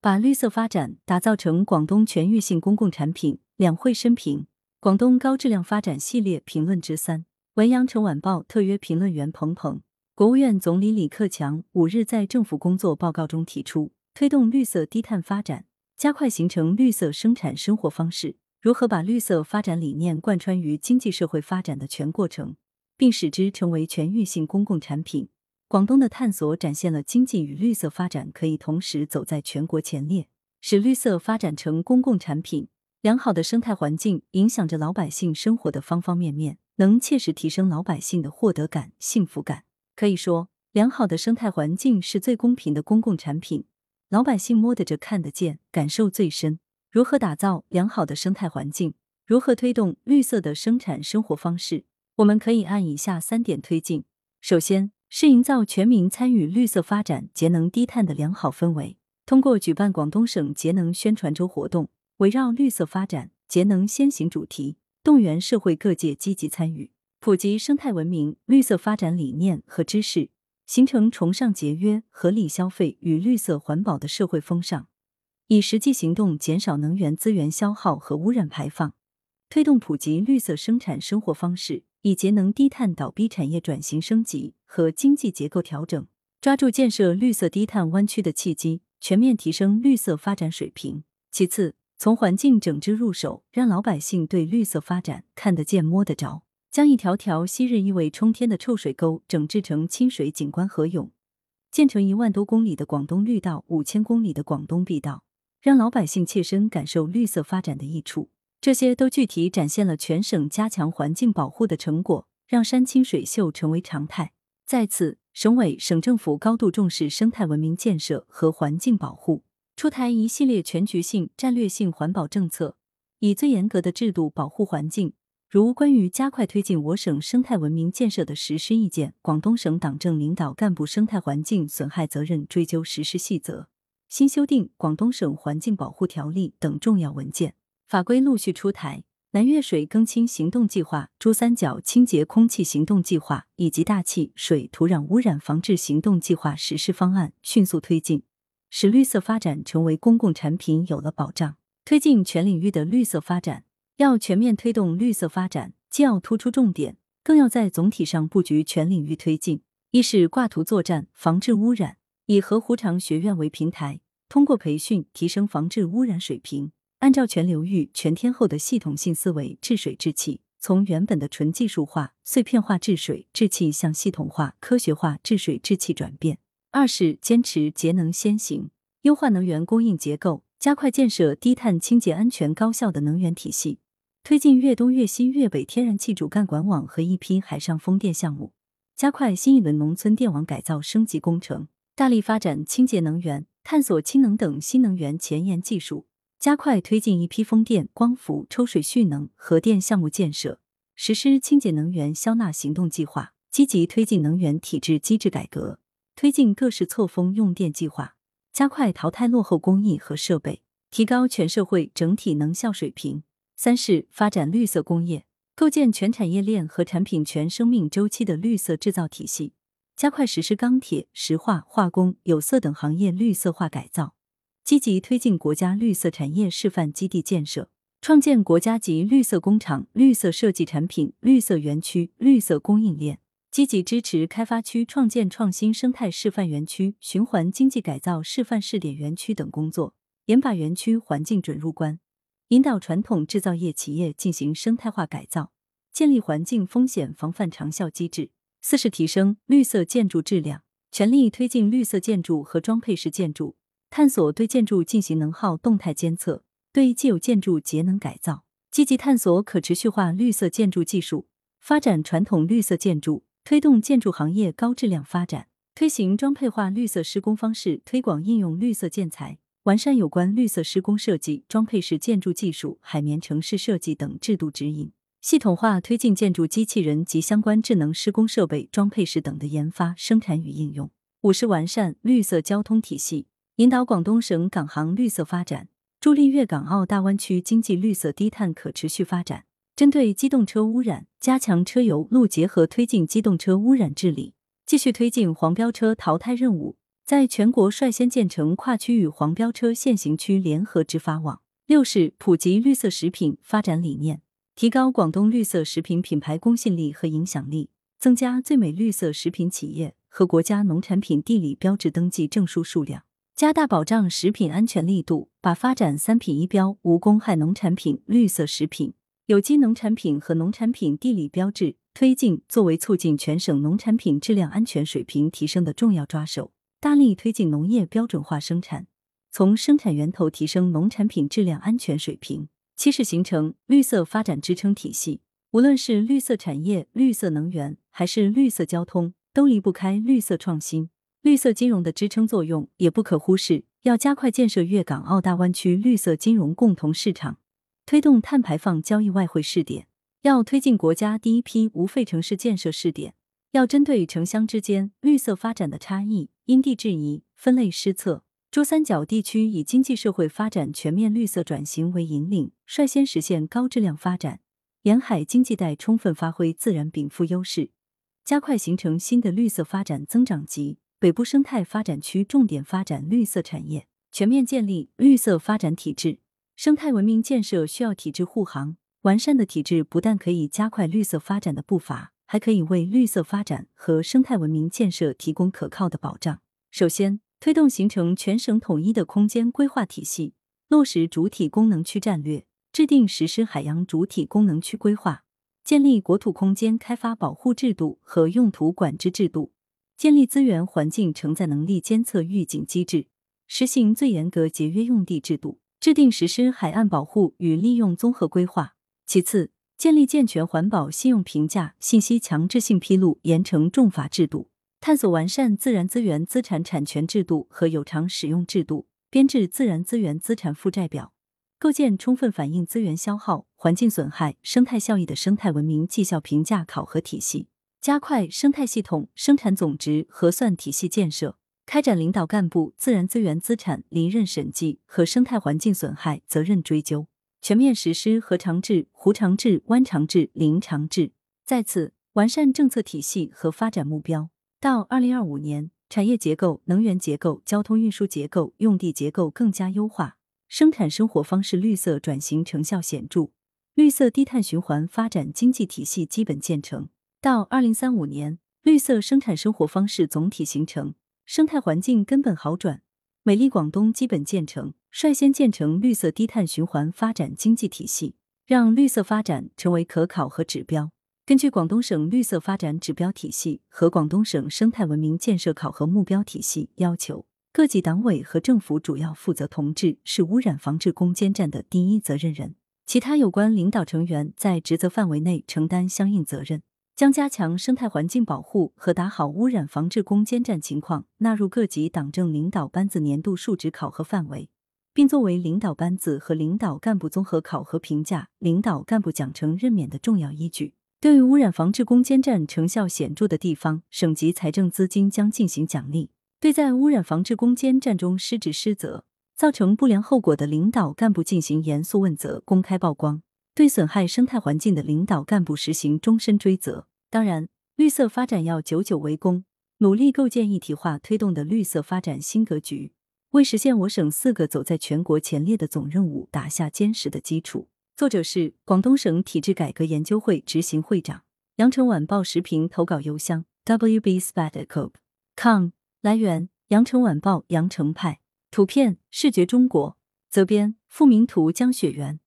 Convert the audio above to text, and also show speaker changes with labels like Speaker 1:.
Speaker 1: 把绿色发展打造成广东全域性公共产品。两会深评：广东高质量发展系列评论之三。文阳城晚报特约评论员彭鹏。国务院总理李克强五日在政府工作报告中提出，推动绿色低碳发展，加快形成绿色生产生活方式。如何把绿色发展理念贯穿于经济社会发展的全过程，并使之成为全域性公共产品？广东的探索展现了经济与绿色发展可以同时走在全国前列，使绿色发展成公共产品。良好的生态环境影响着老百姓生活的方方面面，能切实提升老百姓的获得感、幸福感。可以说，良好的生态环境是最公平的公共产品，老百姓摸得着、看得见、感受最深。如何打造良好的生态环境？如何推动绿色的生产生活方式？我们可以按以下三点推进：首先是营造全民参与绿色发展、节能低碳的良好氛围，通过举办广东省节能宣传周活动。围绕绿色发展、节能先行主题，动员社会各界积极参与，普及生态文明、绿色发展理念和知识，形成崇尚节约、合理消费与绿色环保的社会风尚，以实际行动减少能源资源消耗和污染排放，推动普及绿色生产生活方式，以节能低碳倒逼产业转型升级和经济结构调整，抓住建设绿色低碳湾区的契机，全面提升绿色发展水平。其次，从环境整治入手，让老百姓对绿色发展看得见、摸得着。将一条条昔日意味冲天的臭水沟整治成清水景观河涌，建成一万多公里的广东绿道、五千公里的广东碧道，让老百姓切身感受绿色发展的益处。这些都具体展现了全省加强环境保护的成果，让山清水秀成为常态。在此，省委、省政府高度重视生态文明建设和环境保护。出台一系列全局性、战略性环保政策，以最严格的制度保护环境，如关于加快推进我省生态文明建设的实施意见、广东省党政领导干部生态环境损害责任追究实施细则、新修订广东省环境保护条例等重要文件。法规陆续出台，南粤水更清行动计划、珠三角清洁空气行动计划以及大气、水、土壤污染防治行动计划实施方案迅速推进。使绿色发展成为公共产品有了保障，推进全领域的绿色发展。要全面推动绿色发展，既要突出重点，更要在总体上布局全领域推进。一是挂图作战，防治污染，以河湖长学院为平台，通过培训提升防治污染水平，按照全流域、全天候的系统性思维治水治气，从原本的纯技术化、碎片化治水治气向系统化、科学化治水治气转变。二是坚持节能先行，优化能源供应结构，加快建设低碳、清洁、安全、高效的能源体系，推进粤东、粤西、粤北天然气主干管网和一批海上风电项目，加快新一轮农村电网改造升级工程，大力发展清洁能源，探索氢能等新能源前沿技术，加快推进一批风电、光伏、抽水蓄能、核电项目建设，实施清洁能源消纳行动计划，积极推进能源体制机制改革。推进各式错峰用电计划，加快淘汰落后工艺和设备，提高全社会整体能效水平。三是发展绿色工业，构建全产业链和产品全生命周期的绿色制造体系，加快实施钢铁、石化、化工、有色等行业绿色化改造，积极推进国家绿色产业示范基地建设，创建国家级绿色工厂、绿色设计产品、绿色园区、绿色供应链。积极支持开发区创建创新生态示范园区、循环经济改造示范试点园区等工作，严把园区环境准入关，引导传统制造业企业进行生态化改造，建立环境风险防范长效机制。四是提升绿色建筑质量，全力推进绿色建筑和装配式建筑，探索对建筑进行能耗动态监测，对既有建筑节能改造，积极探索可持续化绿色建筑技术，发展传统绿色建筑。推动建筑行业高质量发展，推行装配化绿色施工方式，推广应用绿色建材，完善有关绿色施工设计、装配式建筑技术、海绵城市设计等制度指引，系统化推进建筑机器人及相关智能施工设备、装配式等的研发、生产与应用。五是完善绿色交通体系，引导广东省港航绿色发展，助力粤港澳大湾区经济绿色低碳可持续发展。针对机动车污染，加强车油路结合推进机动车污染治理，继续推进黄标车淘汰任务，在全国率先建成跨区域黄标车限行区联合执法网。六是普及绿色食品发展理念，提高广东绿色食品品牌公信力和影响力，增加最美绿色食品企业和国家农产品地理标志登记证书数量，加大保障食品安全力度，把发展三品一标、无公害农产品、绿色食品、有机农产品和农产品地理标志推进作为促进全省农产品质量安全水平提升的重要抓手，大力推进农业标准化生产。从生产源头提升农产品质量安全水平。七是形成绿色发展支撑体系。无论是绿色产业、绿色能源，还是绿色交通，都离不开绿色创新、绿色金融的支撑作用，也不可忽视。要加快建设粤港澳大湾区绿色金融共同市场，推动碳排放交易外汇试点。要推进国家第一批无废城市建设试点。要针对城乡之间绿色发展的差异，因地制宜，分类施策。珠三角地区以经济社会发展全面绿色转型为引领，率先实现高质量发展；沿海经济带充分发挥自然禀赋优势，加快形成新的绿色发展增长极。北部生态发展区重点发展绿色产业，全面建立绿色发展体制。生态文明建设需要体制护航，完善的体制不但可以加快绿色发展的步伐，还可以为绿色发展和生态文明建设提供可靠的保障。首先。推动形成全省统一的空间规划体系，落实主体功能区战略，制定实施海洋主体功能区规划，建立国土空间开发保护制度和用途管制制度，建立资源环境承载能力监测预警机制，实行最严格节约用地制度，制定实施海岸保护与利用综合规划。其次，建立健全环保信用评价、信息强制性披露、严惩重罚制度。探索完善自然资源资产产权制度和有偿使用制度，编制自然资源资产负债表，构建充分反映资源消耗、环境损害、生态效益的生态文明绩效评价考核体系，加快生态系统生产总值核算体系建设，开展领导干部自然资源资产离任审计和生态环境损害责任追究，全面实施河长制、湖长制、湾长制、林长制。再次完善政策体系和发展目标。到二零二五年，产业结构、能源结构、交通运输结构、用地结构更加优化，生产生活方式绿色转型成效显著，绿色低碳循环发展经济体系基本建成。到二零三五年，绿色生产生活方式总体形成，生态环境根本好转，美丽广东基本建成，率先建成绿色低碳循环发展经济体系，让绿色发展成为可考核指标。根据广东省绿色发展指标体系和广东省生态文明建设考核目标体系要求，各级党委和政府主要负责同志是污染防治攻坚战的第一责任人，其他有关领导成员在职责范围内承担相应责任。将加强生态环境保护和打好污染防治攻坚战情况纳入各级党政领导班子年度述职考核范围，并作为领导班子和领导干部综合考核评价、领导干部奖惩任免的重要依据。对于污染防治攻坚战成效显著的地方，省级财政资金将进行奖励；对在污染防治攻坚战中失职失责、造成不良后果的领导干部进行严肃问责、公开曝光；对损害生态环境的领导干部实行终身追责。当然，绿色发展要久久为功，努力构建一体化推动的绿色发展新格局，为实现我省四个走在全国前列的总任务打下坚实的基础。作者是广东省体制改革研究会执行会长。羊城晚报时评投稿邮箱：wbspadcope.com。来源：羊城晚报羊城派。图片：视觉中国。责编：付明图，江雪源。